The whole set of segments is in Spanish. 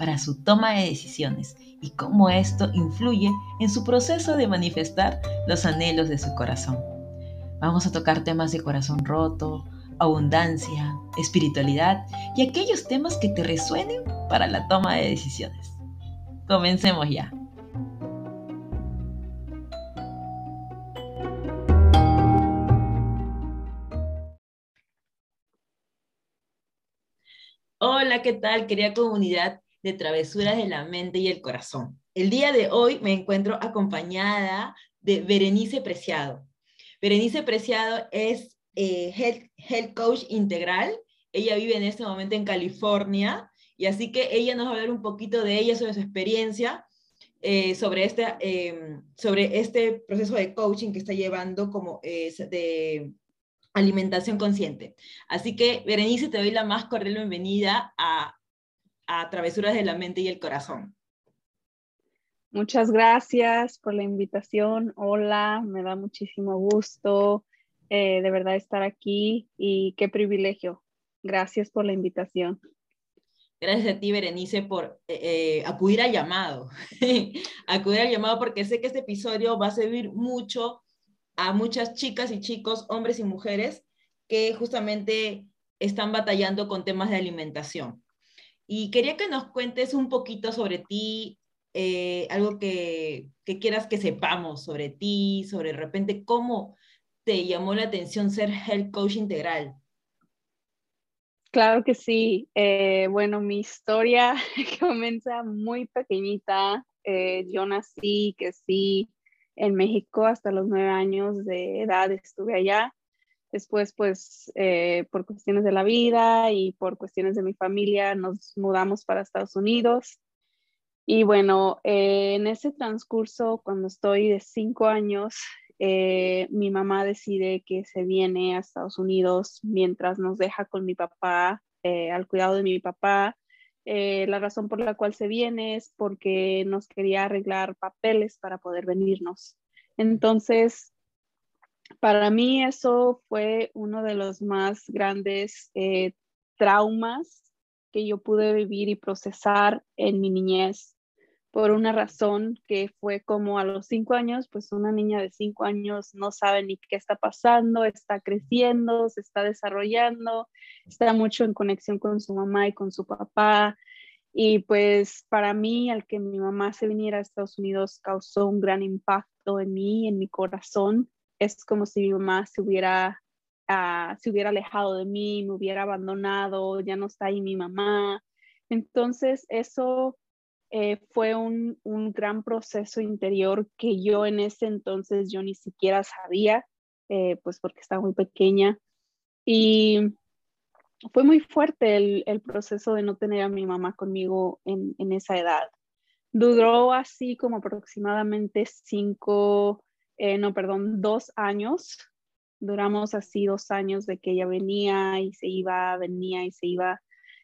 para su toma de decisiones y cómo esto influye en su proceso de manifestar los anhelos de su corazón. Vamos a tocar temas de corazón roto, abundancia, espiritualidad y aquellos temas que te resuenen para la toma de decisiones. Comencemos ya. Hola, ¿qué tal, querida comunidad? De Travesuras de la Mente y el Corazón. El día de hoy me encuentro acompañada de Berenice Preciado. Berenice Preciado es eh, health, Coach Integral. Ella vive en este momento en California y así que ella nos va a hablar un poquito de ella, sobre su experiencia, eh, sobre, este, em, sobre este proceso de coaching que está llevando como eh, de alimentación consciente. Así que, Berenice, te doy la más cordial bienvenida a a Travesuras de la Mente y el Corazón. Muchas gracias por la invitación. Hola, me da muchísimo gusto eh, de verdad estar aquí y qué privilegio. Gracias por la invitación. Gracias a ti, Berenice, por eh, eh, acudir al llamado. acudir al llamado porque sé que este episodio va a servir mucho a muchas chicas y chicos, hombres y mujeres, que justamente están batallando con temas de alimentación. Y quería que nos cuentes un poquito sobre ti, eh, algo que, quieras que sepamos sobre ti, sobre de repente cómo te llamó la atención ser health coach integral. Claro que sí. Eh, bueno, mi historia comienza muy pequeñita. Eh, yo nací, que sí, en México hasta los nueve años de edad estuve allá. Después, pues, eh, por cuestiones de la vida y por cuestiones de mi familia, nos mudamos para Estados Unidos. Y bueno, eh, en ese transcurso, cuando estoy de cinco años, eh, mi mamá decide que se viene a Estados Unidos mientras nos deja con mi papá, al cuidado de mi papá. la razón por la cual se viene es porque nos quería arreglar papeles para poder venirnos. Entonces, para mí eso fue uno de los más grandes eh, traumas que yo pude vivir y procesar en mi niñez por una razón que fue como a los cinco años, pues una niña de cinco años no sabe ni qué está pasando, está creciendo, se está desarrollando, está mucho en conexión con su mamá y con su papá. Y pues para mí, al que mi mamá se viniera a Estados Unidos causó un gran impacto en mí, en mi corazón, es como si mi mamá se hubiera, ah, se hubiera alejado de mí, me hubiera abandonado, ya no está ahí mi mamá. Entonces, eso eh, fue un, un, gran proceso interior que yo en ese entonces yo ni siquiera sabía, eh, pues porque estaba muy pequeña. Y fue muy fuerte el, el, proceso de no tener a mi mamá conmigo en, en esa edad. Duró así como aproximadamente cinco, eh, no, perdón, dos años. Duramos así dos años de que ella venía y se iba, venía y se iba.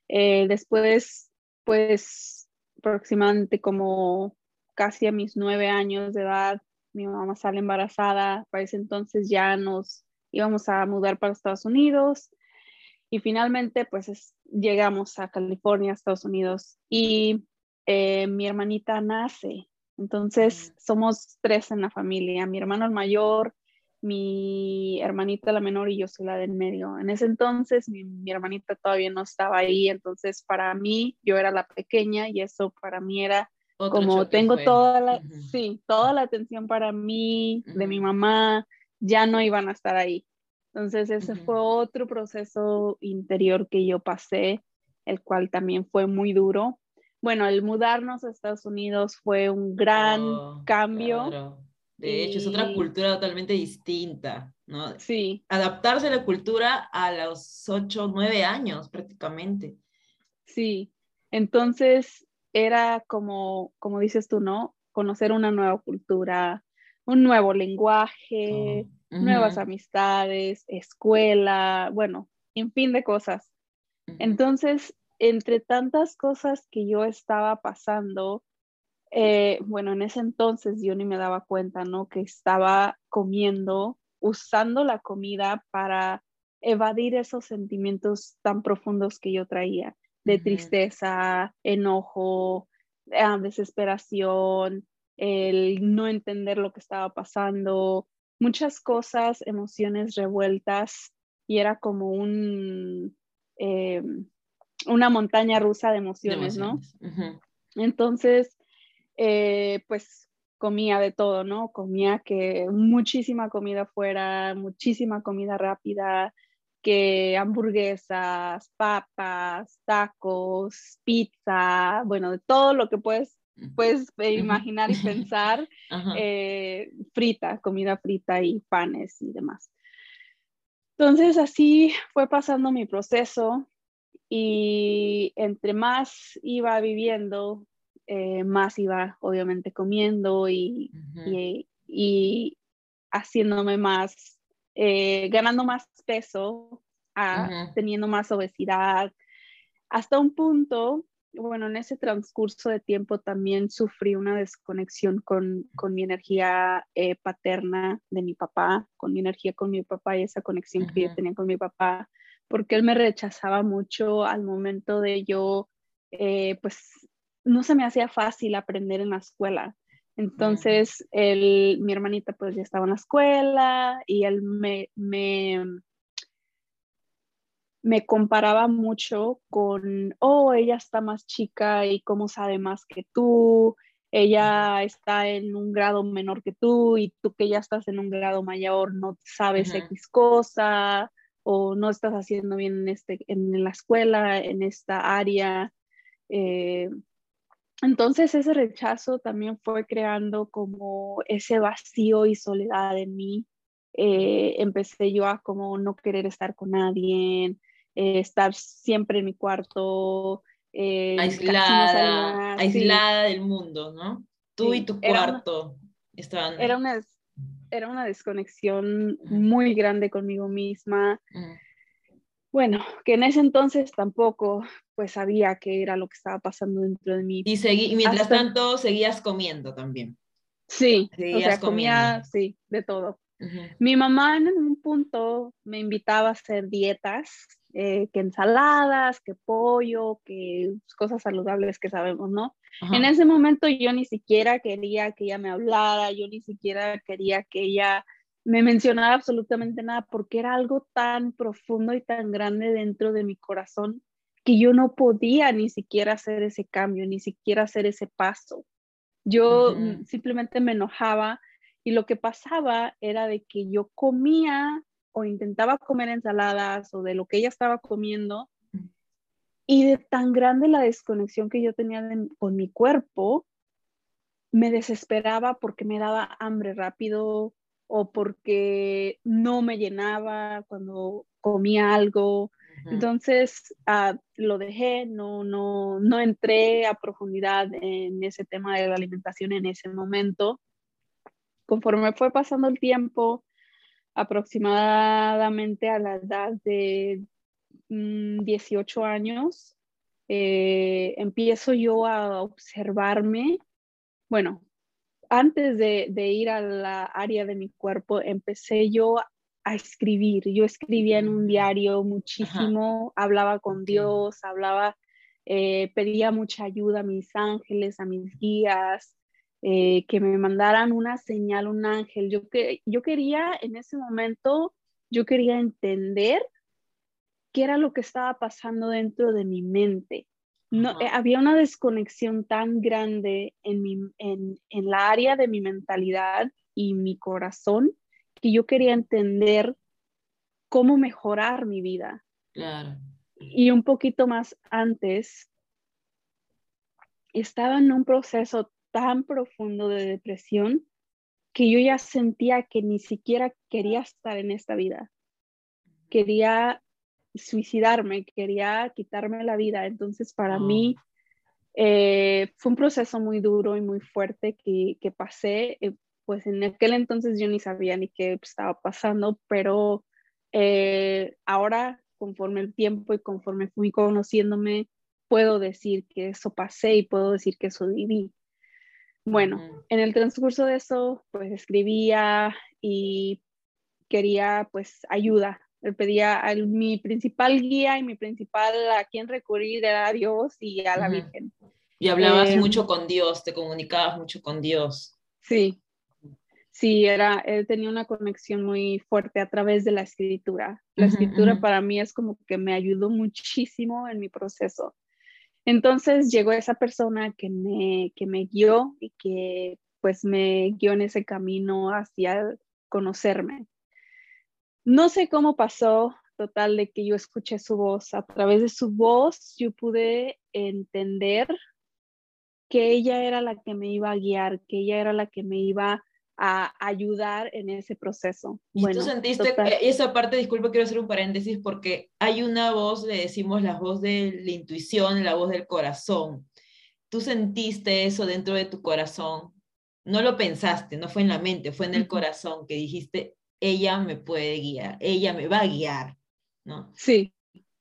Eh, después, pues, aproximadamente como casi a mis nueve años de edad, mi mamá sale embarazada. Para ese entonces ya nos íbamos a mudar para Estados Unidos. Y finalmente, pues llegamos a California, Estados Unidos. Y eh, mi hermanita nace entonces, somos tres en la familia, mi hermano el mayor, mi hermanita la menor y yo soy la del medio. En ese entonces mi, hermanita todavía no estaba ahí, entonces para mí yo era la pequeña y eso para mí era como tengo toda la, sí, toda la atención para mí, de mi mamá, ya no iban a estar ahí. Entonces ese fue otro proceso interior que yo pasé, el cual también fue muy duro, bueno, el mudarnos a Estados Unidos fue un gran oh, cambio. De hecho, es otra cultura totalmente distinta, ¿no? Sí. Adaptarse a la cultura a los 8, 9 años prácticamente. Sí. Entonces, era como, como dices tú, ¿no? conocer una nueva cultura, un nuevo lenguaje, oh, nuevas amistades, escuela, bueno, en fin de cosas. Entonces, entre tantas cosas que yo estaba pasando, eh, bueno, en ese entonces yo ni me daba cuenta, ¿no? Que estaba comiendo, usando la comida para evadir esos sentimientos tan profundos que yo traía, de tristeza, enojo, ah, desesperación, el no entender lo que estaba pasando, muchas cosas, emociones revueltas y era como un, eh, una montaña rusa de emociones, ¿no? Entonces, eh, pues comía de todo, ¿no? Comía que muchísima comida fuera, muchísima comida rápida, que hamburguesas, papas, tacos, pizza, bueno, de todo lo que puedes, puedes imaginar y pensar, eh, frita, comida frita y panes y demás. Entonces así fue pasando mi proceso y entre más iba viviendo, eh, más iba obviamente comiendo y, y, haciéndome más, eh, ganando más peso, teniendo más obesidad, hasta un punto, bueno, en ese transcurso de tiempo también sufrí una desconexión con, con mi energía eh, paterna de mi papá, con mi energía con mi papá y esa conexión que yo tenía con mi papá, porque él me rechazaba mucho al momento de yo, pues no se me hacía fácil aprender en la escuela. Entonces, mi hermanita pues ya estaba en la escuela y él me, me, me comparaba mucho con, oh, ella está más chica y cómo sabe más que tú, ella está en un grado menor que tú y tú que ya estás en un grado mayor no sabes X cosa o no estás haciendo bien en, este, en la escuela, en esta área. Eh, entonces ese rechazo también fue creando como ese vacío y soledad en mí. Eh, empecé yo a como no querer estar con nadie, eh, estar siempre en mi cuarto. Eh, aislada, aislada del mundo, ¿no? Tú y tu cuarto estaban... Era una, era una desconexión muy grande conmigo misma. Bueno, que en ese entonces tampoco pues sabía qué era lo que estaba pasando dentro de mí. Y, seguí, mientras tanto seguías comiendo también. Sí, o sea, comía, sí, de todo. Mi mamá en un punto me invitaba a hacer dietas, eh, que ensaladas, que pollo, que cosas saludables que sabemos, ¿no? En ese momento yo ni siquiera quería que ella me hablara, yo ni siquiera quería que ella me mencionara absolutamente nada porque era algo tan profundo y tan grande dentro de mi corazón que yo no podía ni siquiera hacer ese cambio, ni siquiera hacer ese paso. Yo simplemente me enojaba y lo que pasaba era de que yo comía o intentaba comer ensaladas o de lo que ella estaba comiendo y de tan grande la desconexión que yo tenía con mi cuerpo, me desesperaba porque me daba hambre rápido, o porque no me llenaba cuando comía algo. Entonces ah, lo dejé, no, no, no entré a profundidad en ese tema de la alimentación en ese momento. Conforme fue pasando el tiempo, aproximadamente a la edad de 18 mm, años, eh, empiezo yo a observarme, bueno, antes de, ir a la área de mi cuerpo, empecé yo a escribir. Yo escribía en un mm. diario muchísimo, hablaba con Dios, hablaba, eh, pedía mucha ayuda a mis ángeles, a mis guías, eh, que me mandaran una señal, un ángel. Yo, que, yo quería en ese momento, yo quería entender qué era lo que estaba pasando dentro de mi mente no, eh, había una desconexión tan grande en, mi, en, en la área de mi mentalidad y mi corazón que yo quería entender cómo mejorar mi vida. Claro. Y un poquito más antes, estaba en un proceso tan profundo de depresión que yo ya sentía que ni siquiera quería estar en esta vida. Quería suicidarme, quería quitarme la vida. Entonces, para mí, Eh, fue un proceso muy duro y muy fuerte que, que pasé. Eh, pues en aquel entonces yo ni sabía ni qué estaba pasando, pero eh, ahora, conforme el tiempo y conforme fui conociéndome, puedo decir que eso pasé y puedo decir que eso viví. Bueno, en el transcurso de eso, pues escribía y quería pues ayuda. Le pedía a mi principal guía y mi principal a quien recurrir era a Dios y a la Virgen. Y hablabas eh, mucho con Dios, te comunicabas mucho con Dios. Sí, sí, era, él tenía una conexión muy fuerte a través de la escritura. La escritura para mí es como que me ayudó muchísimo en mi proceso. Entonces llegó esa persona que me, que me guió y que pues me guió en ese camino hacia conocerme. No sé cómo pasó, total, de que yo escuché su voz. A través de su voz yo pude entender que ella era la que me iba a guiar, que ella era la que me iba a ayudar en ese proceso. ¿Y bueno, tú sentiste esa parte, disculpa, quiero hacer un paréntesis porque hay una voz, le decimos la voz de la intuición, la voz del corazón. ¿Tú sentiste eso dentro de tu corazón? No lo pensaste, no fue en la mente, fue en el corazón que dijiste, ella me puede guiar, ella me va a guiar, ¿no? Sí,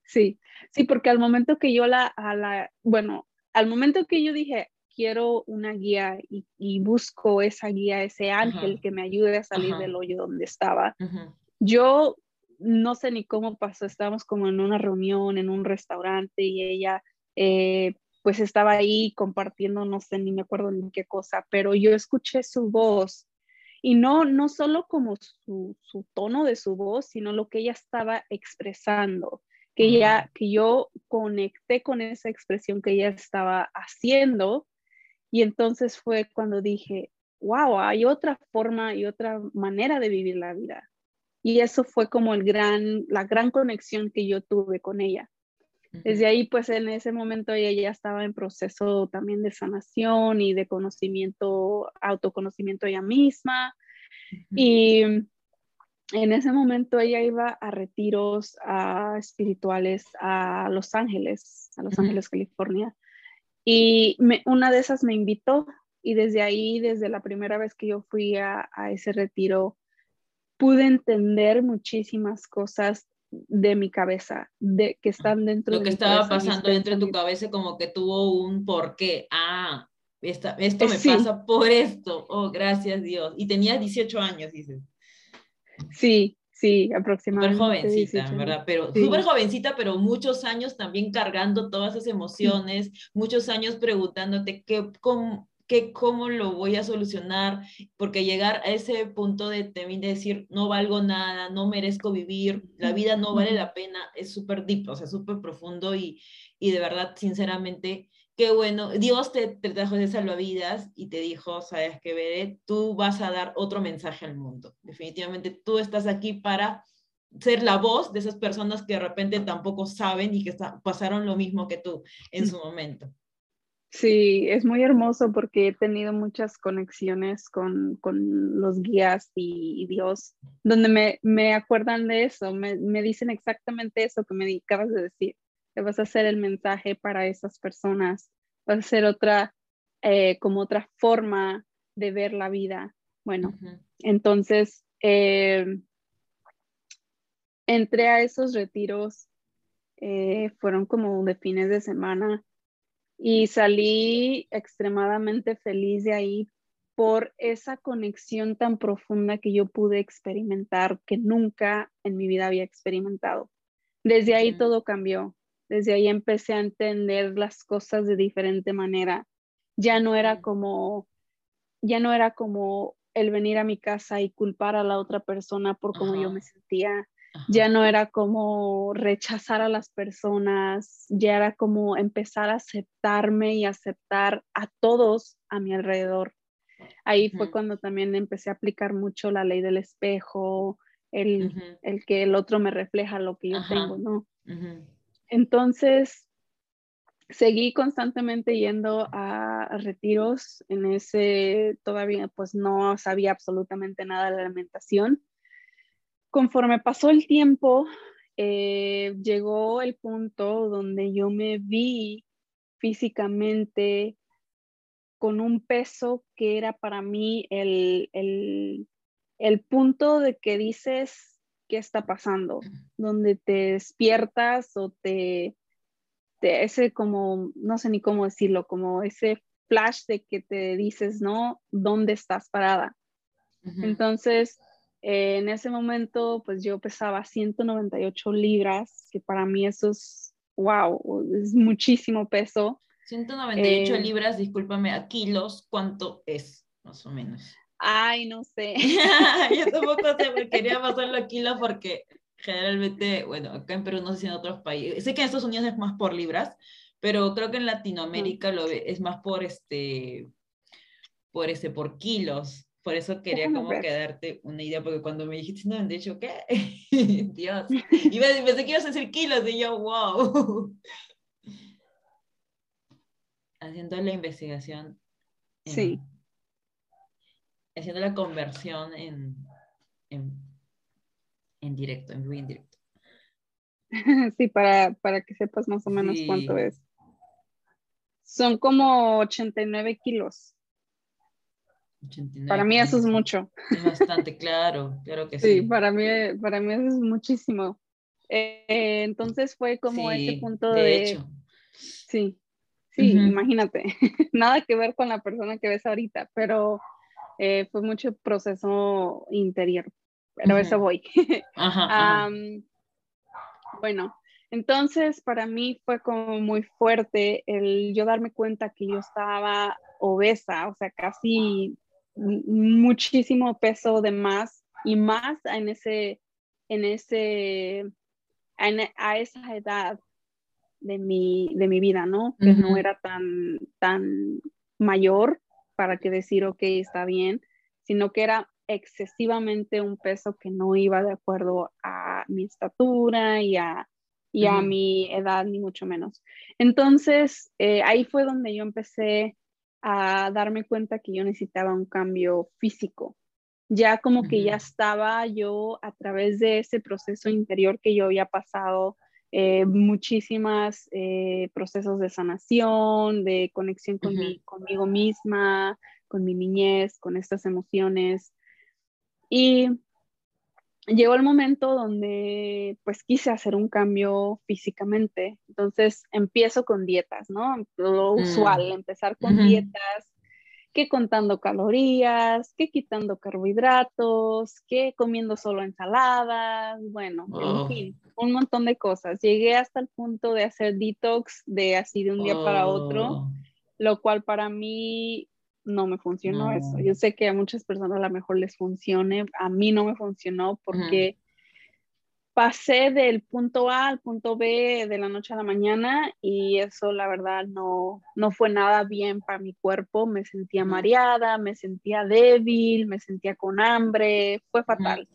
sí, sí, porque al momento que yo la, a la bueno, al momento que yo dije, quiero una guía y, busco esa guía, ese ángel que me ayude a salir del hoyo donde estaba. Yo no sé ni cómo pasó, estábamos como en una reunión, en un restaurante y ella eh, pues estaba ahí compartiendo, no sé, ni me acuerdo ni qué cosa, pero yo escuché su voz y no, no solo como su, su tono de su voz, sino lo que ella estaba expresando que, ella, que yo conecté con esa expresión que ella estaba haciendo y entonces fue cuando dije, wow, hay otra forma y otra manera de vivir la vida. Y eso fue como el gran, la gran conexión que yo tuve con ella. Desde ahí, pues en ese momento ella ya estaba en proceso también de sanación y de conocimiento, autoconocimiento ella misma. Y en ese momento ella iba a retiros espirituales a Los Ángeles, a Los Ángeles, California. Y una de esas me invitó y desde ahí, desde la primera vez que yo fui a, ese retiro, pude entender muchísimas cosas de mi cabeza, de que están dentro Lo que estaba pasando dentro de tu cabeza como que tuvo un porqué. Ah, esto me pasa por esto. Oh, gracias Dios. Y tenía 18 años, dices. Sí, Sí, aproximadamente. Súper jovencita, ¿verdad? Pero súper jovencita, pero muchos años también cargando todas esas emociones, muchos años preguntándote qué, cómo, qué, cómo lo voy a solucionar, porque llegar a ese punto de, de decir, no valgo nada, no merezco vivir, la vida no vale la pena, es súper deep, o sea, súper profundo y, y de verdad, sinceramente, qué bueno, Dios te, te, trajo de salvavidas y te dijo, sabes que veré, tú vas a dar otro mensaje al mundo. Definitivamente tú estás aquí para ser la voz de esas personas que de repente tampoco saben y que pasaron lo mismo que tú en su momento. Sí, es muy hermoso porque he tenido muchas conexiones con, con los guías y, Dios, donde me, me, acuerdan de eso, me, me dicen exactamente eso que me acabas de decir vas a hacer el mensaje para esas personas, vas a hacer otra, eh, como otra forma de ver la vida. Bueno, entonces eh, entré a esos retiros, eh, fueron como de fines de semana y salí extremadamente feliz de ahí por esa conexión tan profunda que yo pude experimentar que nunca en mi vida había experimentado. Desde ahí todo cambió. Desde ahí empecé a entender las cosas de diferente manera. Ya no era como, ya no era como el venir a mi casa y culpar a la otra persona por cómo yo me sentía. Ya no era como rechazar a las personas, ya era como empezar a aceptarme y aceptar a todos a mi alrededor. Ahí fue cuando también empecé a aplicar mucho la ley del espejo, el, el que el otro me refleja lo que yo tengo, ¿no? Entonces, seguí constantemente yendo a, retiros. En ese todavía pues no sabía absolutamente nada de la alimentación. Conforme pasó el tiempo, eh, llegó el punto donde yo me vi físicamente con un peso que era para mí el, el, punto de que dices qué está pasando, donde te despiertas o te, te, ese como, no sé ni cómo decirlo, como ese flash de que te dices, ¿no? ¿Dónde estás parada? Entonces, eh, en ese momento, pues yo pesaba 198 libras, que para mí eso es, wow, es muchísimo peso. 198 eh, libras, discúlpame, a kilos, ¿cuánto es, más o menos? Ay, no sé. Yo tampoco sé, quería pasarlo a kilos porque generalmente, bueno, acá en Perú no sé si en otros países, sé que en Estados Unidos es más por libras, pero creo que en Latinoamérica lo es más por este, por ese, por kilos. Por eso quería como quedarte una idea, porque cuando me dijiste, no, de hecho, ¿qué? Dios. Y pensé que ibas a decir kilos, y yo, wow haciendo la investigación. sí. Haciendo la conversión en, en, directo, en vivo en directo. Sí, para, para que sepas más o menos cuánto es. Son como 89 kilos. para mí eso es mucho. Es bastante, claro, claro que sí. Sí, para mí, para mí eso es muchísimo. Eh, entonces fue como ese punto de... de hecho. Sí, Sí, imagínate, nada que ver con la persona que ves ahorita, pero eh, fue mucho proceso interior, pero eso voy. bueno, entonces para mí fue como muy fuerte el yo darme cuenta que yo estaba obesa, o sea, casi muchísimo peso de más y más en ese, en ese, a esa edad de mi, de mi vida, ¿no? Que no era tan, tan mayor para que decir, ok, está bien, sino que era excesivamente un peso que no iba de acuerdo a mi estatura y a, y a mi edad, ni mucho menos. Entonces, eh, ahí fue donde yo empecé a darme cuenta que yo necesitaba un cambio físico. Ya como que ya estaba yo a través de ese proceso interior que yo había pasado eh, muchísimas eh, procesos de sanación, de conexión con conmigo misma, con mi niñez, con estas emociones. Y llegó el momento donde pues quise hacer un cambio físicamente. Entonces empiezo con dietas, ¿no? Lo mm. usual, empezar con dietas que contando calorías, que quitando carbohidratos, que comiendo solo ensaladas, bueno, en oh. fin, un montón de cosas. Llegué hasta el punto de hacer detox de así de un día para otro, oh. lo cual para mí no me funcionó eso. Yo sé que a muchas personas a lo mejor les funcione, a mí no me funcionó porque pasé del punto A al punto B de la noche a la mañana y eso la verdad no, no fue nada bien para mi cuerpo. Me sentía mareada, me sentía débil, me sentía con hambre, fue fatal.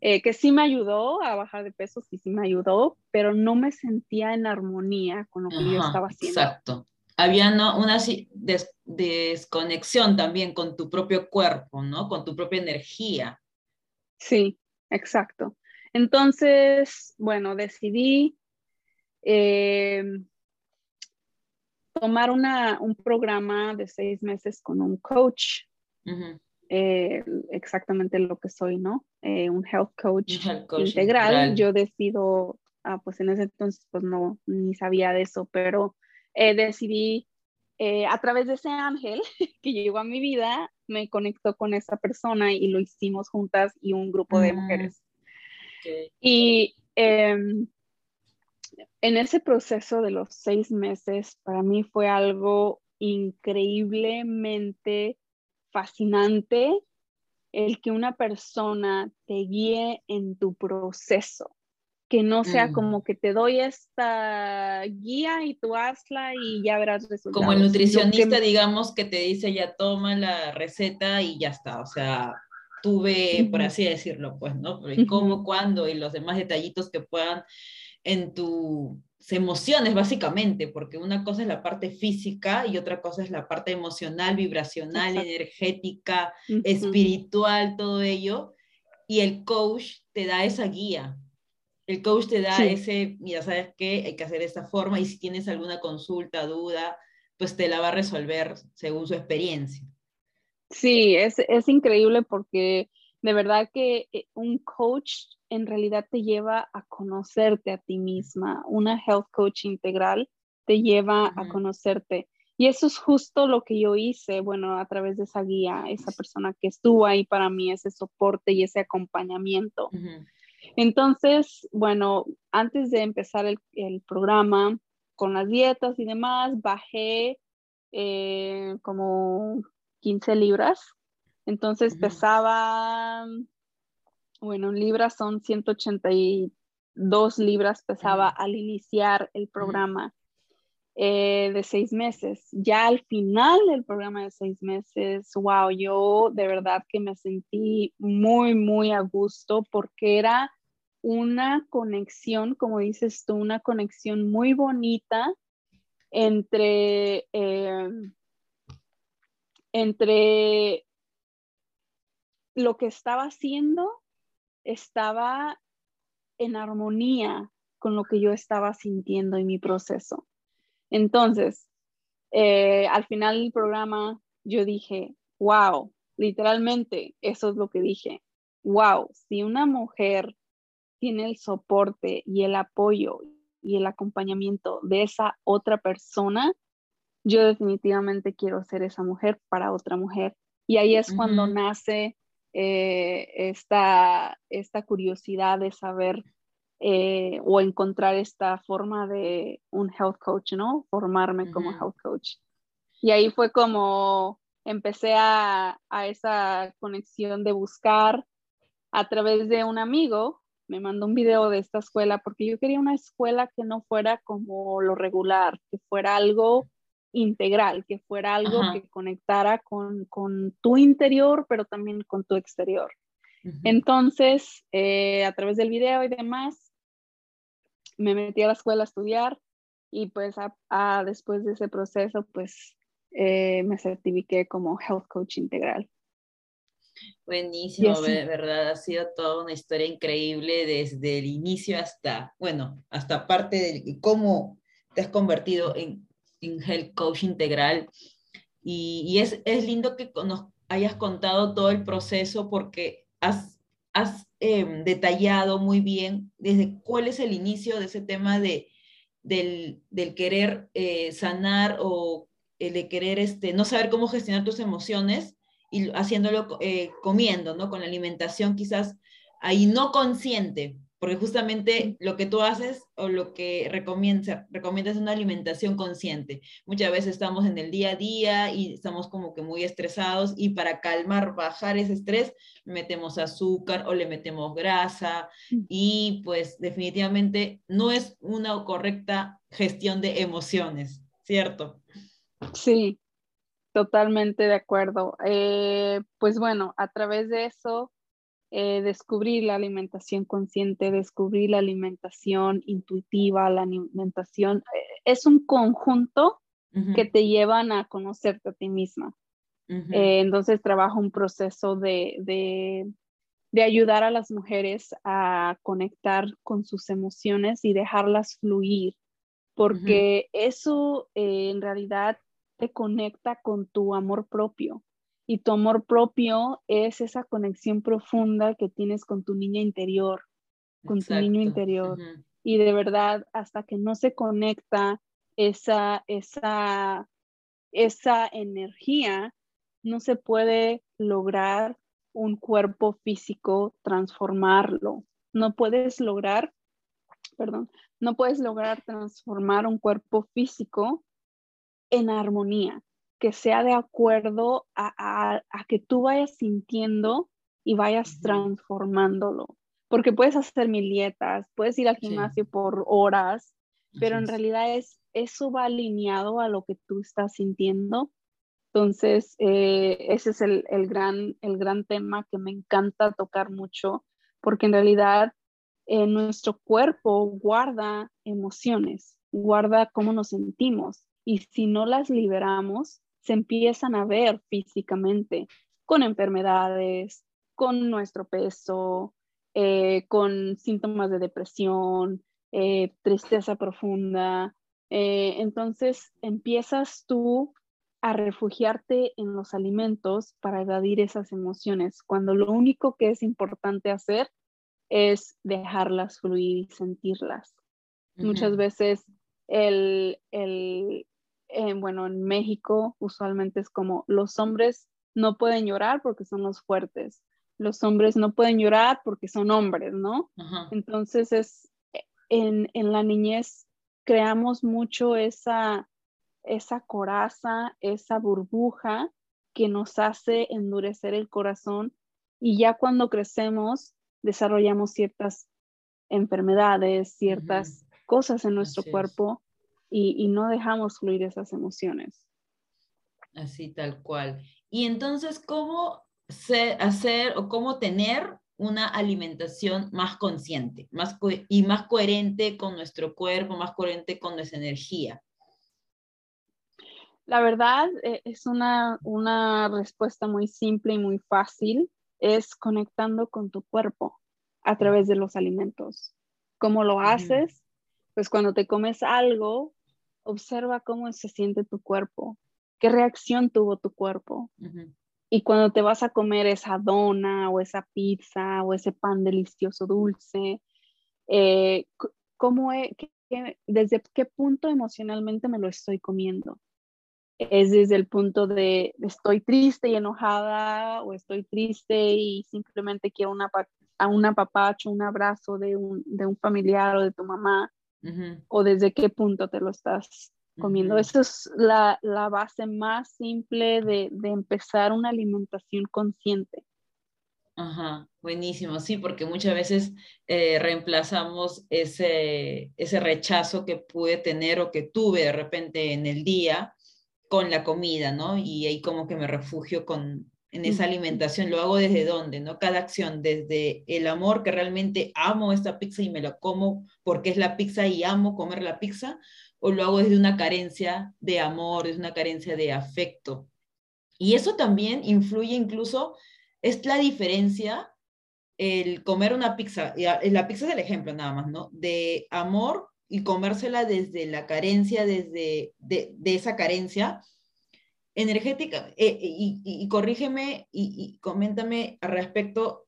Eh, que sí me ayudó a bajar de peso, sí, sí me ayudó, pero no me sentía en armonía con lo que yo estaba haciendo. Exacto. Había una desconexión también con tu propio cuerpo, ¿no? Con tu propia energía. Sí, exacto. Entonces, bueno, decidí eh, tomar un programa de seis meses con un coach. Eh, exactamente lo que soy, ¿no? Eh, un health coach, integral. Yo decido, ah, pues en ese entonces pues no, ni sabía de eso, pero decidí a través de ese ángel que llegó a mi vida, me conectó con esa persona y lo hicimos juntas y un grupo de mm. Y em, en ese proceso de los seis meses, para mí fue algo increíblemente fascinante el que una persona te guíe en tu proceso, que no sea mm. como que te doy esta guía y tú hazla y ya verás resultados. Como el nutricionista, digamos, que te dice ya toma la receta y ya está, o sea, tuve, por así decirlo, pues, ¿no? cómo, cuándo y los demás detallitos que puedan en tus emociones, básicamente, porque una cosa es la parte física y otra cosa es la parte emocional, vibracional, energética, espiritual, todo ello, y el coach te da esa guía. el coach te da ese, mira, sabes qué, hay que hacer de esta forma y si tienes alguna consulta, duda, pues te la va a resolver según su experiencia. Sí, es, es increíble porque de verdad que eh, un coach en realidad te lleva a conocerte a ti misma. Una health coach integral te lleva a conocerte. Y eso es justo lo que yo hice, bueno, a través de esa guía, esa persona que estuvo ahí para mí, ese soporte y ese acompañamiento. Entonces, bueno, antes de empezar el, programa con las dietas y demás, bajé eh, como 15 libras. Entonces pesaba, bueno, libras son 182 libras, pesaba al iniciar el programa. Eh, de seis meses. Ya al final del programa de seis meses, wow, yo de verdad que me sentí muy, muy a gusto porque era una conexión, como dices tú, una conexión muy bonita entre, eh, entre lo que estaba haciendo, estaba en armonía con lo que yo estaba sintiendo en mi proceso. Entonces, eh, al final del programa, yo dije, wow, literalmente, eso es lo que dije. Wow, si una mujer tiene el soporte y el apoyo y el acompañamiento de esa otra persona, yo definitivamente quiero ser esa mujer para otra mujer. Y ahí es cuando nace eh, esta, esta curiosidad de saber eh, o encontrar esta forma de un health coach, ¿no? Formarme como health coach. Y ahí fue como empecé a, a, esa conexión de buscar a través de un amigo, me mandó un video de esta escuela porque yo quería una escuela que no fuera como lo regular, que fuera algo integral, que fuera algo que conectara con, con, tu interior, pero también con tu exterior. Entonces, eh, a través del video y demás, me metí a la escuela a estudiar y pues a, después de ese proceso pues eh, me certifiqué como Health Coach Integral. Buenísimo, verdad, ha sido toda una historia increíble desde el inicio hasta, bueno, hasta parte de cómo te has convertido en, en Health Coach Integral. Y, es, es, lindo que nos hayas contado todo el proceso porque has, has Em, detallado muy bien desde cuál es el inicio de ese tema de, del, querer eh, sanar o el de querer este, no saber cómo gestionar tus emociones y haciéndolo eh, comiendo, ¿no? Con la alimentación quizás ahí no consciente, porque justamente lo que tú haces o lo que recomiendas, recomiendas una alimentación consciente. Muchas veces estamos en el día a día y estamos como que muy estresados y para calmar, bajar ese estrés, metemos azúcar o le metemos grasa mm. y pues definitivamente no es una correcta gestión de emociones, ¿cierto? Sí, totalmente de acuerdo. Eh, pues bueno, a través de eso eh, descubrir la alimentación consciente, descubrir la alimentación intuitiva, la alimentación, eh, es un conjunto que te llevan a conocerte a ti misma. Eh, entonces trabajo un proceso de, de, ayudar a las mujeres a conectar con sus emociones y dejarlas fluir, porque eso en realidad te conecta con tu amor propio. Y tu amor propio es esa conexión profunda que tienes con tu niña interior, con tu niño interior. Y de verdad, hasta que no se conecta esa, esa, esa energía, no se puede lograr un cuerpo físico, transformarlo. No puedes lograr, perdón, no puedes lograr transformar un cuerpo físico en armonía que sea de acuerdo a, que tú vayas sintiendo y vayas transformándolo. Porque puedes hacer mil dietas, puedes ir al gimnasio por horas, pero en realidad es, eso va alineado a lo que tú estás sintiendo. Entonces, eh, ese es el, gran, el gran tema que me encanta tocar mucho, porque en realidad eh, nuestro cuerpo guarda emociones, guarda cómo nos sentimos. Y si no las liberamos, se empiezan a ver físicamente con enfermedades, con nuestro peso, eh, con síntomas de depresión, eh, tristeza profunda. Eh, entonces empiezas tú a refugiarte en los alimentos para evadir esas emociones, cuando lo único que es importante hacer es dejarlas fluir y sentirlas. Muchas veces el, el bueno, en México usualmente es como los hombres no pueden llorar porque son los fuertes, los hombres no pueden llorar porque son hombres, ¿no? Entonces es en, en, la niñez creamos mucho esa, esa coraza, esa burbuja que nos hace endurecer el corazón y ya cuando crecemos desarrollamos ciertas enfermedades, ciertas cosas en nuestro cuerpo y, y no dejamos fluir esas emociones. Así tal cual. Y entonces, ¿cómo hacer o cómo tener una alimentación más consciente más y más coherente con nuestro cuerpo, más coherente con nuestra energía? La verdad eh, es una, una respuesta muy simple y muy fácil, es conectando con tu cuerpo a través de los alimentos. ¿Cómo lo haces? Pues cuando te comes algo, observa cómo se siente tu cuerpo, qué reacción tuvo tu cuerpo. Y cuando te vas a comer esa dona o esa pizza o ese pan delicioso dulce, eh, ¿cómo ¿desde qué punto emocionalmente me lo estoy comiendo? ¿Es desde el punto de estoy triste y enojada o estoy triste y simplemente quiero una, a un apapacho, un abrazo de un, de un familiar o de tu mamá? ¿O desde qué punto te lo estás comiendo. Esa es la, base más simple de, empezar una alimentación consciente. Ajá, buenísimo, sí, porque muchas veces eh, reemplazamos ese, ese rechazo que pude tener o que tuve de repente en el día con la comida, ¿no? Y ahí como que me refugio con, en esa alimentación, lo hago desde dónde, ¿no? Cada acción, desde el amor que realmente amo esta pizza y me la como porque es la pizza y amo comer la pizza, o lo hago desde una carencia de amor, desde una carencia de afecto. Y eso también influye incluso, es la diferencia el comer una pizza, la pizza es el ejemplo nada más, ¿no? De amor y comérsela desde la carencia, desde de, esa carencia energética. Eh, y, corrígeme y, coméntame al respecto,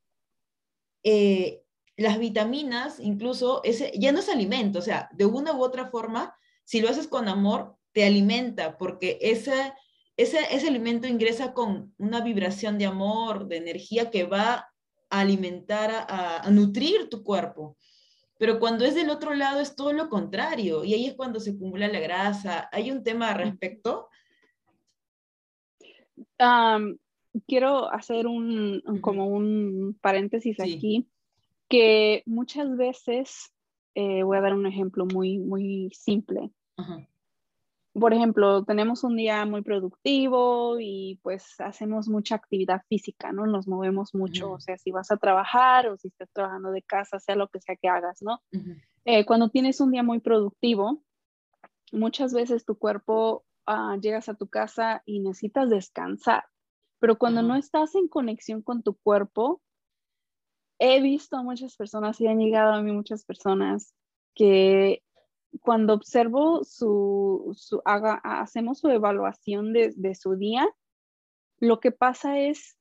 eh, las vitaminas, incluso, ese, ya no es alimento, o sea, de una u otra forma, si lo haces con amor, te alimenta, porque ese, ese, ese alimento ingresa con una vibración de amor, de energía que va a alimentar, a, nutrir tu cuerpo. Pero cuando es del otro lado es todo lo contrario, y ahí es cuando se acumula la grasa. ¿Hay un tema al respecto? Quiero hacer un, como un paréntesis aquí, que muchas veces eh, voy a dar un ejemplo muy, muy simple. Por ejemplo, tenemos un día muy productivo y pues hacemos mucha actividad física, ¿no? Nos movemos mucho, o sea, si vas a trabajar o si estás trabajando de casa, sea lo que sea que hagas, ¿no? Eh, cuando tienes un día muy productivo, muchas veces tu cuerpo ah, llegas a tu casa y necesitas descansar, pero cuando no estás en conexión con tu cuerpo, he visto a muchas personas y han llegado a mí muchas personas que cuando observo su, su haga, hacemos su evaluación de, de, su día, lo que pasa es,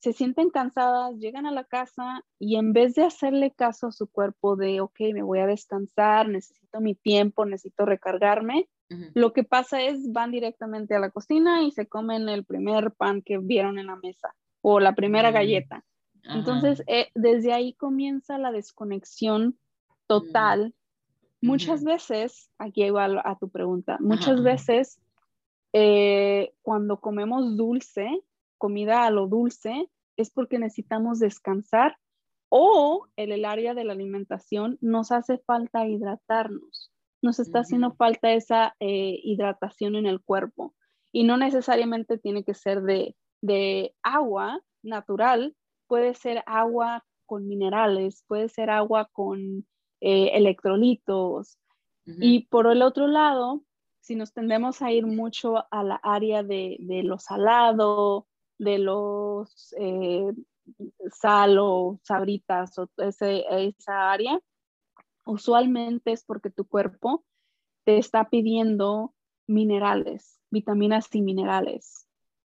se sienten cansadas, llegan a la casa y en vez de hacerle caso a su cuerpo de, ok, me voy a descansar, necesito mi tiempo, necesito recargarme, lo que pasa es, van directamente a la cocina y se comen el primer pan que vieron en la mesa o la primera mm. galleta. Entonces, eh, desde ahí comienza la desconexión total. Muchas veces, aquí igual a tu pregunta, muchas veces eh, cuando comemos dulce, comida a lo dulce, es porque necesitamos descansar o en el área de la alimentación nos hace falta hidratarnos, nos está haciendo falta esa eh, hidratación en el cuerpo. Y no necesariamente tiene que ser de, de agua natural, puede ser agua con minerales, puede ser agua con eh, electrolitos. Y por el otro lado, si nos tendemos a ir mucho a la área de, lo salado, de los, eh, sal o sabritas o esa área, usualmente es porque tu cuerpo te está pidiendo minerales, vitaminas y minerales.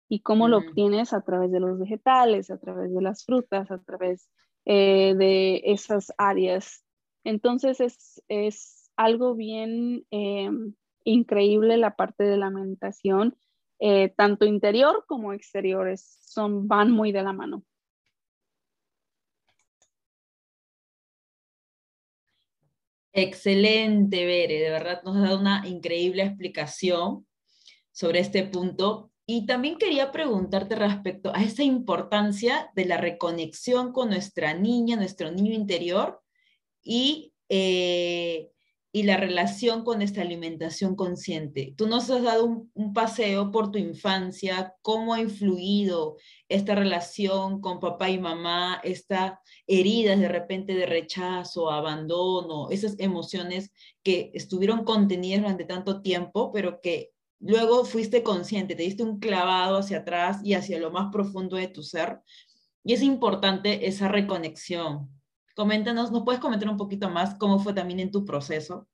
¿Y cómo lo obtienes? A través de los vegetales, a través de las frutas, a través eh, de esas áreas. Entonces es, algo bien eh, increíble la parte de la alimentación, eh, tanto interior como exteriores, son, van muy de la mano. Excelente, Bere, de verdad nos ha dado una increíble explicación sobre este punto. Y también quería preguntarte respecto a esa importancia de la reconexión con nuestra niña, nuestro niño interior y, eh, y la relación con esta alimentación consciente. Tú nos has dado un, un, paseo por tu infancia, cómo ha influido esta relación con papá y mamá, esta heridas de repente de rechazo, abandono, esas emociones que estuvieron contenidas durante tanto tiempo, pero que luego fuiste consciente, te diste un clavado hacia atrás y hacia lo más profundo de tu ser. Y es importante esa reconexión. Coméntanos, ¿nos puedes comentar un poquito más cómo fue también en tu proceso?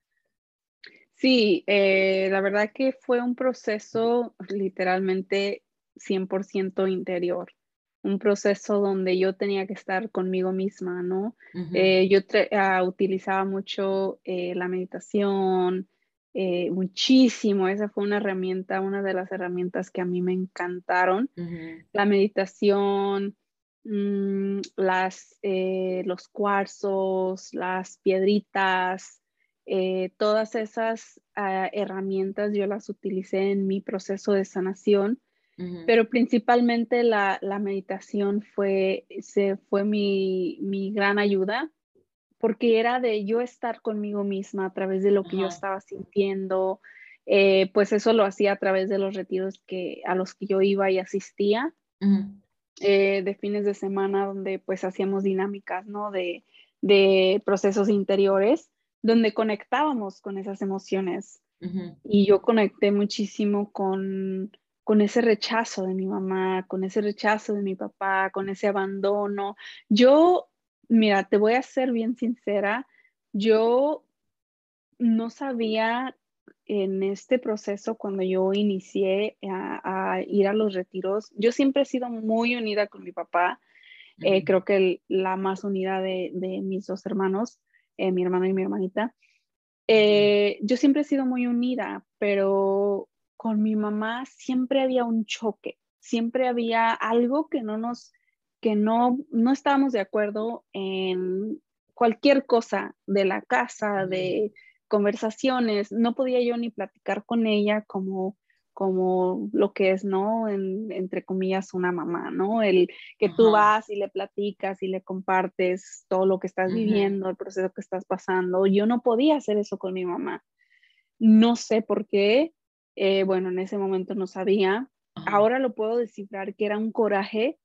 Sí, eh, la verdad que fue un proceso literalmente 100% interior un proceso donde yo tenía que estar conmigo misma, ¿no? Eh, yo ah, utilizaba mucho eh, la meditación, eh, muchísimo, esa fue una herramienta, una de las herramientas que a mí me encantaron, la meditación, mm, las, los cuarzos, las piedritas, todas esas ah, herramientas yo las utilicé en mi proceso de sanación pero principalmente la, meditación fue, se, fue mi, gran ayuda porque era de yo estar conmigo misma a través de lo que yo estaba sintiendo, eh, pues eso lo hacía a través de los retiros que, a los que yo iba y asistía, eh, de fines de semana donde pues hacíamos dinámicas, ¿no? De, de procesos interiores, donde conectábamos con esas emociones. Y yo conecté muchísimo con, con ese rechazo de mi mamá, con ese rechazo de mi papá, con ese abandono. Yo, mira, te voy a ser bien sincera, yo no sabía en este proceso cuando yo inicié a, ir a los retiros, yo siempre he sido muy unida con mi papá, eh, creo que la más unida de, mis dos hermanos, eh, mi hermano y mi hermanita. Eh, yo siempre he sido muy unida, pero con mi mamá siempre había un choque, siempre había algo que no nos, que no, no estábamos de acuerdo en cualquier cosa de la casa, de conversaciones, no podía yo ni platicar con ella como como lo que es, ¿no? entre comillas, una mamá, ¿no? El que tú vas y le platicas y le compartes todo lo que estás viviendo, el proceso que estás pasando. Yo no podía hacer eso con mi mamá. No sé por qué, eh, bueno, en ese momento no sabía. Ahora lo puedo descifrar que era un coraje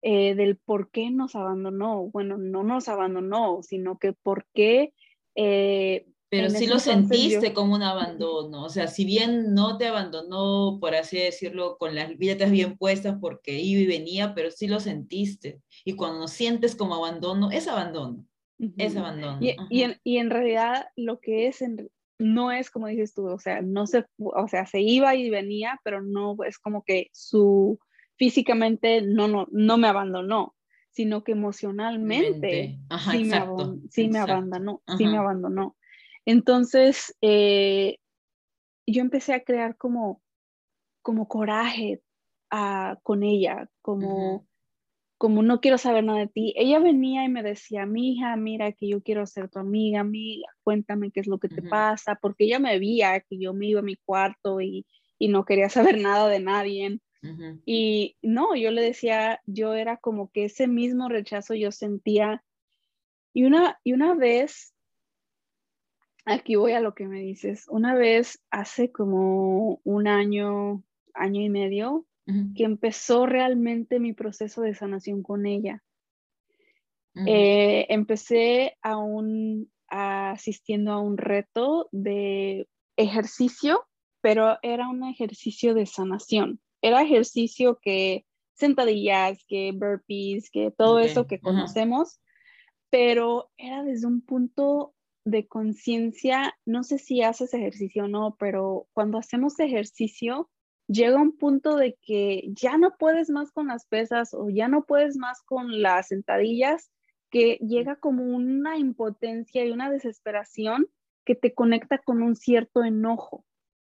eh, del por qué nos abandonó. Bueno, no nos abandonó, sino que por qué... Eh, pero sí lo sentiste como un abandono, o sea, si bien no te abandonó, por así decirlo, con las billetes bien puestas porque iba y venía, pero sí lo sentiste. Y cuando sientes como abandono, es abandono, es abandono. Y, en, y, en, realidad lo que es en, no es como dices tú, o sea, no se, o sea, se iba y venía, pero no es como que su físicamente no, no, no me abandonó, sino que emocionalmente sí, me, abandonó, sí me abandonó. Entonces, eh, yo empecé a crear como, como coraje ah, con ella, como, como no quiero saber nada de ti. Ella venía y me decía, mi hija, mira que yo quiero ser tu amiga, amiga, cuéntame qué es lo que te pasa, porque ella me veía que yo me iba a mi cuarto y, y no quería saber nada de nadie. Y no, yo le decía, yo era como que ese mismo rechazo yo sentía. Y una, y una vez, aquí voy a lo que me dices, una vez hace como un año, año y medio, que empezó realmente mi proceso de sanación con ella. Eh, empecé a un, asistiendo a un reto de ejercicio, pero era un ejercicio de sanación. Era ejercicio que sentadillas, que burpees, que todo eso que conocemos, pero era desde un punto de conciencia, no sé si haces ejercicio o no, pero cuando hacemos ejercicio, llega un punto de que ya no puedes más con las pesas o ya no puedes más con las sentadillas, que llega como una impotencia y una desesperación que te conecta con un cierto enojo.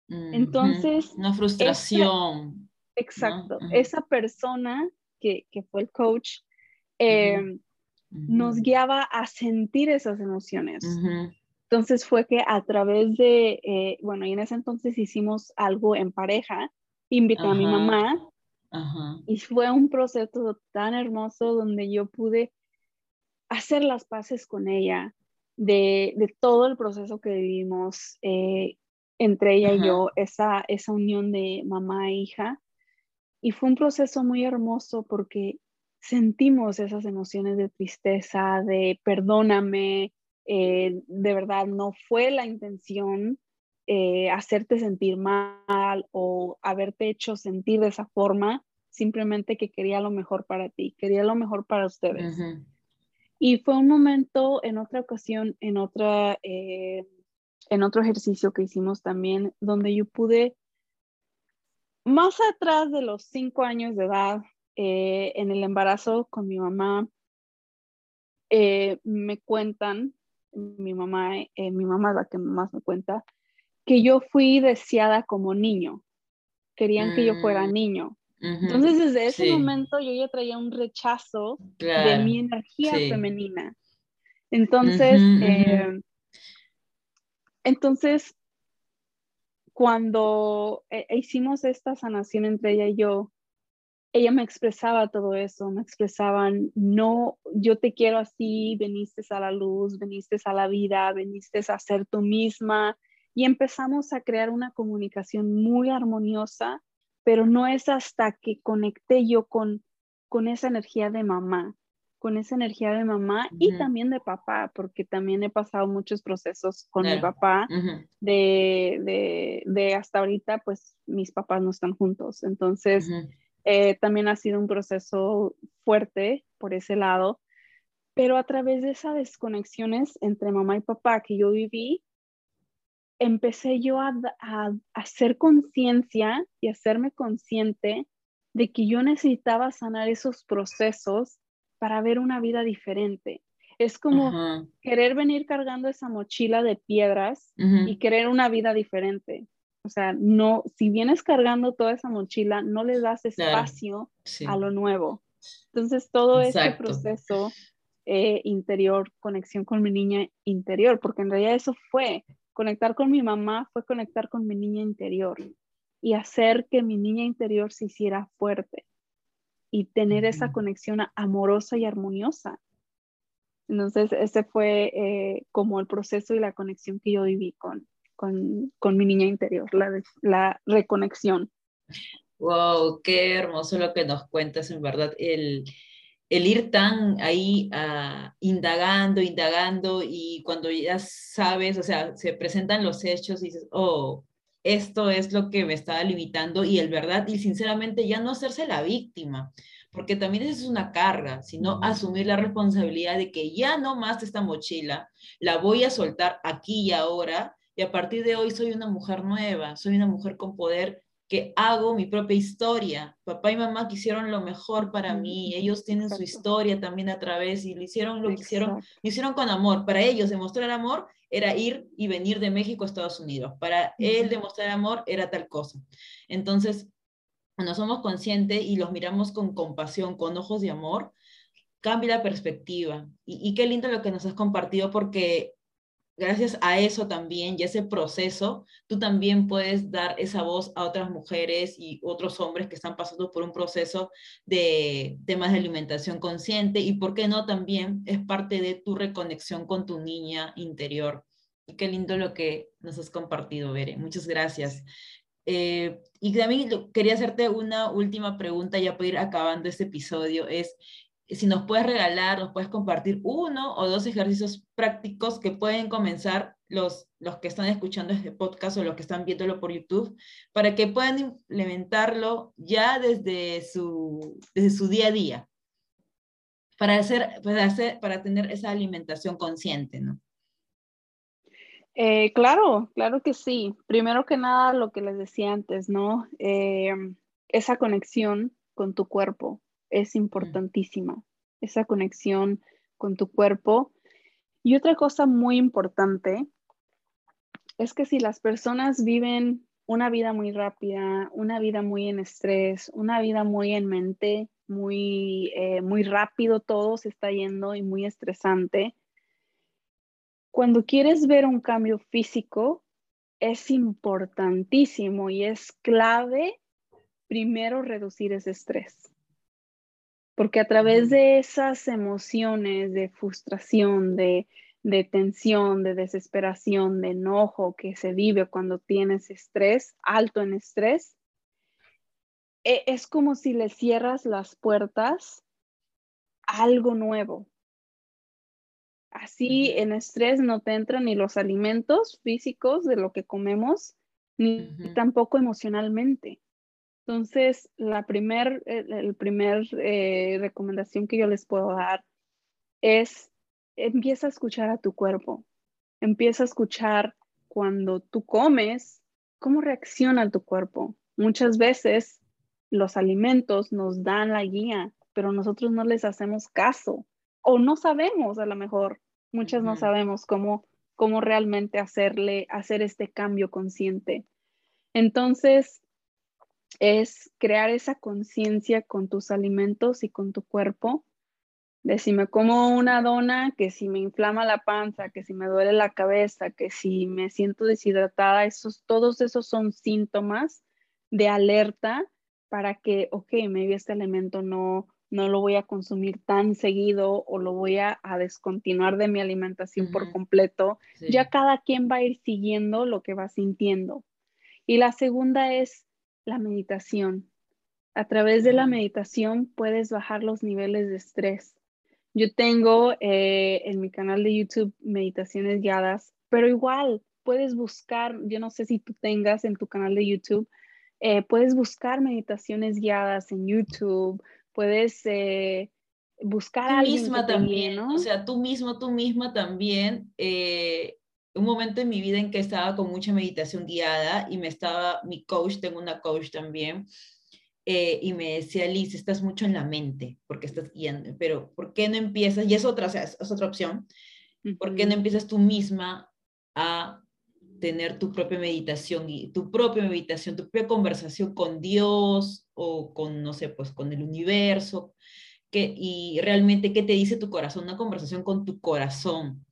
Entonces... Una frustración. exacto. Esa persona que, fue el coach nos guiaba a sentir esas emociones. Entonces fue que a través de, eh, bueno, y en ese entonces hicimos algo en pareja, invité a mi mamá y fue un proceso tan hermoso donde yo pude hacer las paces con ella de, todo el proceso que vivimos eh, entre ella y yo, esa, esa unión de mamá e hija. Y fue un proceso muy hermoso porque sentimos esas emociones de tristeza, de perdóname, eh, de verdad no fue la intención eh, hacerte sentir mal o haberte hecho sentir de esa forma, simplemente que quería lo mejor para ti, quería lo mejor para ustedes. Y fue un momento en otra ocasión, en, otra, eh, en otro ejercicio que hicimos también, donde yo pude, más atrás de los cinco años de edad, eh, en el embarazo con mi mamá, eh, me cuentan, mi mamá, mi mamá es la que más me cuenta, que yo fui deseada como niño. Querían que yo fuera mm. niño. Entonces, desde ese momento yo ya traía un rechazo de mi energía femenina. Entonces, eh, entonces, cuando eh, hicimos esta sanación entre ella y yo, ella me expresaba todo eso, me expresaban, no, yo te quiero así, veniste a la luz, veniste a la vida, veniste a ser tú misma. Y empezamos a crear una comunicación muy armoniosa pero no es hasta que conecté yo con, con esa energía de mamá, con esa energía de mamá y también de papá, porque también he pasado muchos procesos con mi papá, de, de, hasta ahorita, pues mis papás no están juntos, entonces eh, también ha sido un proceso fuerte por ese lado, pero a través de esas desconexiones entre mamá y papá que yo viví, empecé yo a, hacer conciencia y hacerme consciente de que yo necesitaba sanar esos procesos para ver una vida diferente. Es como querer venir cargando esa mochila de piedras y querer una vida diferente. O sea, no, si vienes cargando toda esa mochila, no le das espacio a lo nuevo. Entonces, todo ese proceso eh, interior, conexión con mi niña interior, porque en realidad eso fue, Conectar con mi mamá fue conectar con mi niña interior y hacer que mi niña interior se hiciera fuerte y tener esa conexión amorosa y armoniosa. Entonces, ese fue eh, como el proceso y la conexión que yo viví con, con, mi niña interior, la, la reconexión. Wow, qué hermoso lo que nos cuentas, en verdad. El, el ir tan ahí uh, indagando, indagando y cuando ya sabes, o sea, se presentan los hechos y dices, oh, esto es lo que me estaba limitando y el verdad, y sinceramente ya no hacerse la víctima, porque también es una carga, sino asumir la responsabilidad de que ya no más esta mochila, la voy a soltar aquí y ahora, y a partir de hoy soy una mujer nueva, soy una mujer con poder que hago mi propia historia. Papá y mamá quisieron lo mejor para mí, ellos tienen su historia también a través y lo hicieron, lo hicieron, lo hicieron con amor. Para ellos demostrar amor era ir y venir de México a Estados Unidos. Para él demostrar amor era tal cosa. Entonces, cuando somos conscientes y los miramos con compasión, con ojos de amor, cambia la perspectiva. Y, y qué lindo lo que nos has compartido porque gracias a eso también y ese proceso, tú también puedes dar esa voz a otras mujeres y otros hombres que están pasando por un proceso de temas de alimentación consciente y, ¿por qué no? También es parte de tu reconexión con tu niña interior. Y qué lindo lo que nos has compartido, Bere. Muchas gracias. Eh, y también quería hacerte una última pregunta ya para ir acabando este episodio. Es, si nos puedes regalar, nos puedes compartir uno o dos ejercicios prácticos que pueden comenzar los, los que están escuchando este podcast o los que están viéndolo por YouTube, para que puedan implementarlo ya desde su, desde su día a día, para, hacer, para, hacer, para tener esa alimentación consciente, ¿no? Eh, claro, claro que sí. Primero que nada, lo que les decía antes, ¿no? Eh, esa conexión con tu cuerpo es importantísima. Esa conexión con tu cuerpo. Y otra cosa muy importante es que si las personas viven una vida muy rápida, una vida muy en estrés, una vida muy en mente, muy, eh, muy rápido todo se está yendo y muy estresante, cuando quieres ver un cambio físico, es importantísimo y es clave primero reducir ese estrés. Porque a través de esas emociones de frustración, de, de tensión, de desesperación, de enojo que se vive cuando tienes estrés, alto en estrés, e, es como si le cierras las puertas a algo nuevo. Así en estrés no te entran ni los alimentos físicos de lo que comemos, ni tampoco emocionalmente. Entonces, la primer, el, primer eh, recomendación que yo les puedo dar es empieza a escuchar a tu cuerpo, empieza a escuchar cuando tú comes, cómo reacciona tu cuerpo. Muchas veces los alimentos nos dan la guía, pero nosotros no les hacemos caso o no sabemos a lo mejor, muchas no sabemos cómo, cómo realmente hacerle, hacer este cambio consciente. Entonces, es crear esa conciencia con tus alimentos y con tu cuerpo de si me como una dona, que si me inflama la panza, que si me duele la cabeza, que si me siento deshidratada, esos, todos esos son síntomas de alerta para que, ok, maybe este alimento no, no lo voy a consumir tan seguido o lo voy a, descontinuar de mi alimentación por completo. Ya cada quien va a ir siguiendo lo que va sintiendo. Y la segunda es la meditación. A través de la meditación puedes bajar los niveles de estrés yo tengo eh, en mi canal de YouTube meditaciones guiadas, pero igual puedes buscar, yo no sé si tú tengas en tu canal de YouTube, eh, puedes buscar meditaciones guiadas en YouTube, puedes eh, buscar a alguien misma también, ¿no? O sea, tú mismo, tú misma también. Un momento en mi vida en que estaba con mucha meditación guiada y me estaba, mi coach, tengo una coach también, eh, y me decía, Liz, estás mucho en la mente, porque estás guiando, pero ¿por qué no empiezas? Y es otra, es, otra opción, ¿por qué no empiezas tú misma a tener tu propia meditación, y tu propia meditación, tu propia conversación con Dios o con, no sé, pues con el universo, que, y realmente qué te dice tu corazón, una conversación con tu corazón.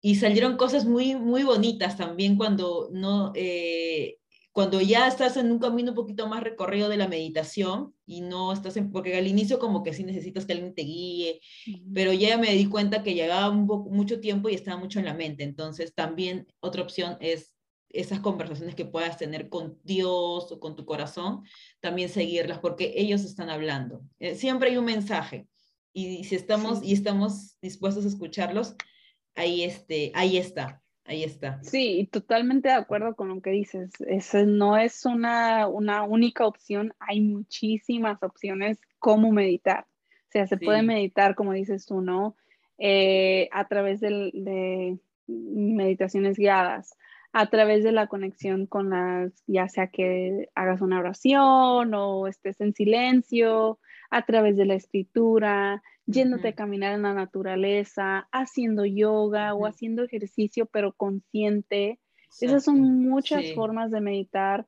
Y salieron cosas muy, muy bonitas también cuando no, eh, cuando ya estás en un camino un poquito más recorrido de la meditación y no estás en, porque al inicio como que sí necesitas que alguien te guíe, pero ya me di cuenta que un poco, mucho tiempo y estaba mucho en la mente. Entonces también otra opción es esas conversaciones que puedas tener con Dios o con tu corazón, también seguirlas porque ellos están hablando. Eh, siempre hay un mensaje y si estamos y estamos dispuestos a escucharlos, ahí, este, ahí está. Ahí está. Sí, totalmente de acuerdo con lo que dices. No es una, una única opción, hay muchísimas opciones cómo meditar. O sea, se puede meditar, como dices tú, ¿no? Eh, a través de, meditaciones guiadas, a través de la conexión con las, ya sea que hagas una oración o estés en silencio, a través de la escritura, yéndote a caminar en la naturaleza, haciendo yoga o haciendo ejercicio, pero consciente. Esas son muchas formas de meditar.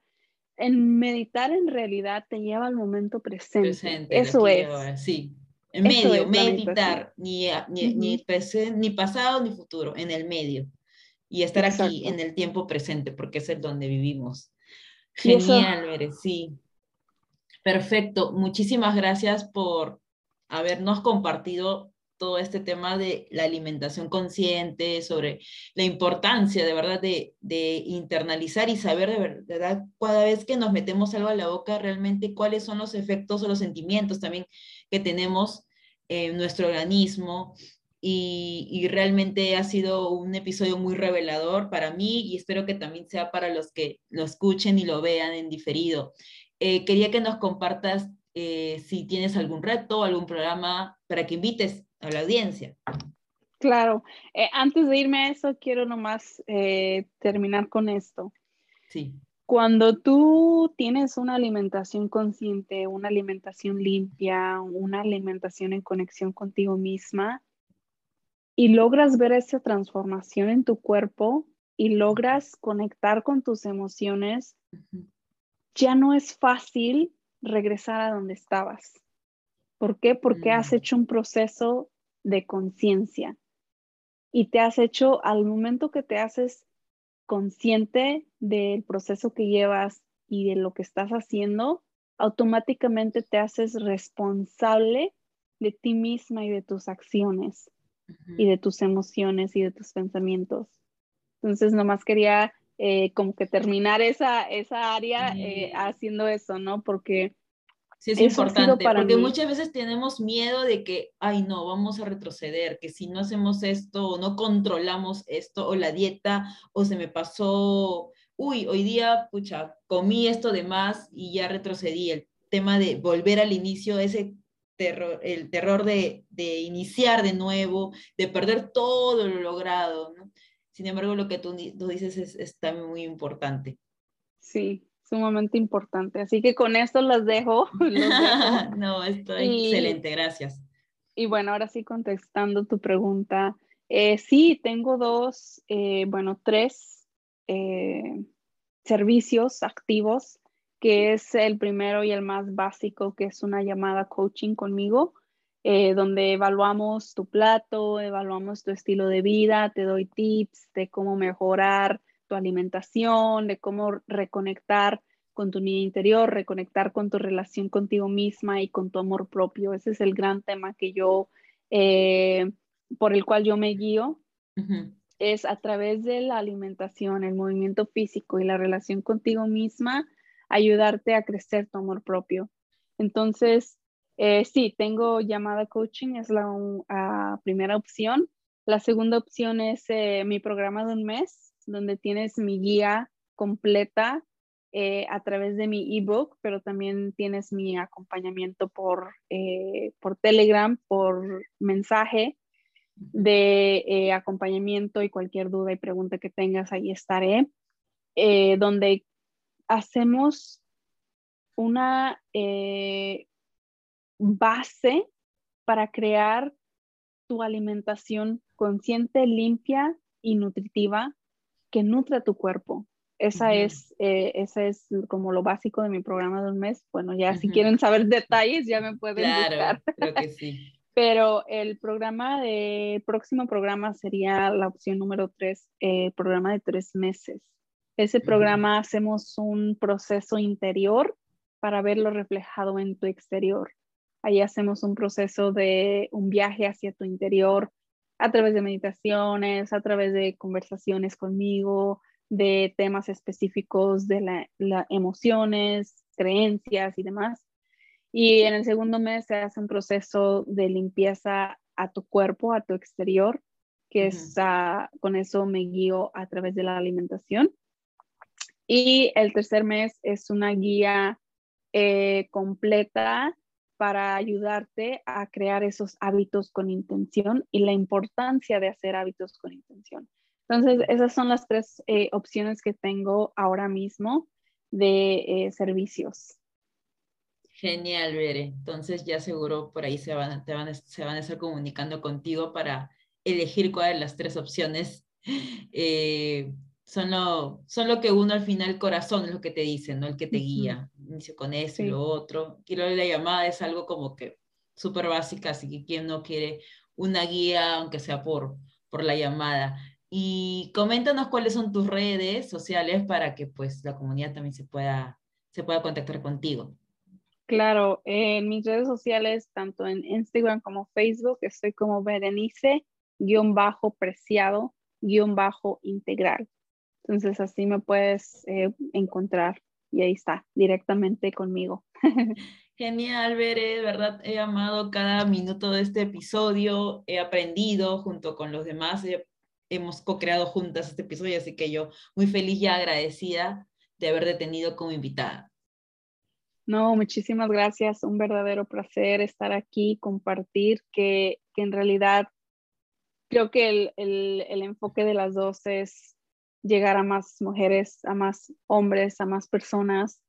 En meditar en realidad te lleva al momento presente. Eso es. sí. En medio, meditar, ni, ni, ni, pasado ni futuro, en el medio. Y estar aquí en el tiempo presente, porque es el donde vivimos. Genial, sí. Perfecto. Muchísimas gracias por habernos compartido todo este tema de la alimentación consciente, sobre la importancia de verdad de, internalizar y saber de verdad cada vez que nos metemos algo a la boca realmente cuáles son los efectos o los sentimientos también que tenemos en nuestro organismo y, realmente ha sido un episodio muy revelador para mí y espero que también sea para los que lo escuchen y lo vean en diferido. Eh, quería que nos compartas eh, si tienes algún reto, algún programa para que invites a la audiencia. Claro, eh, antes de irme a eso, quiero nomás terminar con esto. Sí. Cuando tú tienes una alimentación consciente, una alimentación limpia, una alimentación en conexión contigo misma, y logras ver esa transformación en tu cuerpo y logras conectar con tus emociones, ya no es fácil regresar a donde estabas. ¿Por qué? Porque has mm. hecho un proceso de conciencia y te has hecho, al momento que te haces consciente del proceso que llevas y de lo que estás haciendo, automáticamente te haces responsable de ti misma y de tus acciones y de tus emociones y de tus pensamientos. Entonces, nomás quería eh, como que terminar esa, esa área eh, haciendo eso, ¿no? Porque... Sí, es importante, porque muchas veces tenemos miedo de que, ay, no, vamos a retroceder, que si no hacemos esto o no controlamos esto, o la dieta, o se me pasó, uy, hoy día, pucha, comí esto de más y ya retrocedí. El tema de volver al inicio, ese terror, el terror de, de, iniciar de nuevo, de perder todo lo logrado. ¿no? Sin embargo, lo que tú, tú dices es, es, también muy importante. Sí, sumamente importante. Así que con esto las dejo. no, estoy excelente, gracias. Y bueno, ahora sí contestando tu pregunta. Eh, sí, tengo dos, eh, bueno, tres eh, servicios activos que es el primero y el más básico, que es una llamada coaching conmigo, eh, donde evaluamos tu plato, evaluamos tu estilo de vida, te doy tips de cómo mejorar tu alimentación, de cómo reconectar con tu niño interior, reconectar con tu relación contigo misma y con tu amor propio. Ese es el gran tema que yo, eh, por el cual yo me guío. Es a través de la alimentación, el movimiento físico y la relación contigo misma, ayudarte a crecer tu amor propio. Entonces, eh, sí, tengo llamada coaching, es la ah, primera opción. La segunda opción es eh, mi programa de un mes, donde tienes mi guía completa eh, a través de mi ebook, pero también tienes mi acompañamiento por, por Telegram, por mensaje de acompañamiento y cualquier duda y pregunta que tengas, ahí estaré, donde hacemos una base para crear tu alimentación consciente, limpia y nutritiva que nutra tu cuerpo. Esa, es, eh, es como lo básico de mi programa de un mes. Bueno, ya si quieren saber detalles, ya me pueden claro, Creo que sí. Pero el programa de, próximo programa sería la opción número tres, el programa de tres meses. Ese programa hacemos un proceso interior para verlo reflejado en tu exterior. Ahí hacemos un proceso de un viaje hacia tu interior a través de meditaciones, a través de conversaciones conmigo, de temas específicos de las emociones, creencias y demás. Y en el segundo mes se hace un proceso de limpieza a tu cuerpo, a tu exterior, que es, con eso me guío a través de la alimentación. Y el tercer mes es una guía eh, completa para ayudarte a crear esos hábitos con intención y la importancia de hacer hábitos con intención. Entonces, esas son las tres eh, opciones que tengo ahora mismo de eh, servicios. Genial, Bere. Entonces ya seguro por ahí se van, van, se van a estar comunicando contigo para elegir cuáles de las tres opciones son lo, son lo que uno al final, corazón es lo que te dice, ¿no? El que te guía. Inicio con eso y lo otro. Quiero la llamada es algo como que súper básica, así que quien no quiere una guía, aunque sea por, por la llamada. Y coméntanos cuáles son tus redes sociales para que pues la comunidad también se pueda, se pueda contactar contigo. Claro, en mis redes sociales, tanto en Instagram como Facebook, estoy como Berenice, guion bajo preciado, guion bajo integral. Entonces así me puedes eh, encontrar y ahí está, directamente conmigo. Genial, Bere, verdad, he amado cada minuto de este episodio, he aprendido junto con los demás, hemos co-creado juntas este episodio, así que yo muy feliz y agradecida de haberte tenido como invitada. No, muchísimas gracias, un verdadero placer estar aquí, compartir que, que en realidad creo que el, el, el enfoque de las dos es llegar a más mujeres, a más hombres, a más personas,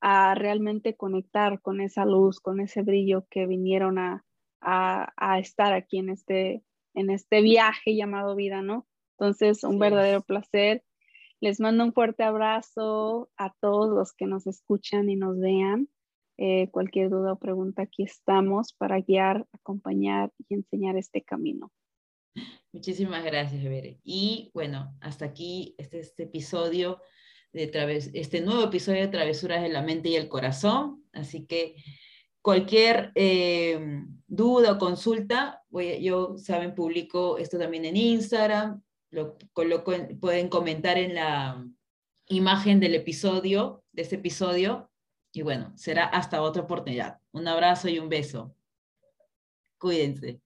a realmente conectar con esa luz, con ese brillo que vinieron a, a, a estar aquí en este, en este viaje llamado vida, ¿no? Entonces, un verdadero placer. Les mando un fuerte abrazo a todos los que nos escuchan y nos vean. Eh, cualquier duda o pregunta, aquí estamos para guiar, acompañar y enseñar este camino. Muchísimas gracias, Bere. Y bueno, hasta aquí este, este episodio de traves este nuevo episodio de Travesuras de la Mente y el Corazón. Así que cualquier eh, duda o consulta, voy, yo, saben, publico esto también en Instagram, lo coloco pueden comentar en la imagen del episodio, de este episodio. Y bueno, será hasta otra oportunidad. Un abrazo y un beso. Cuídense.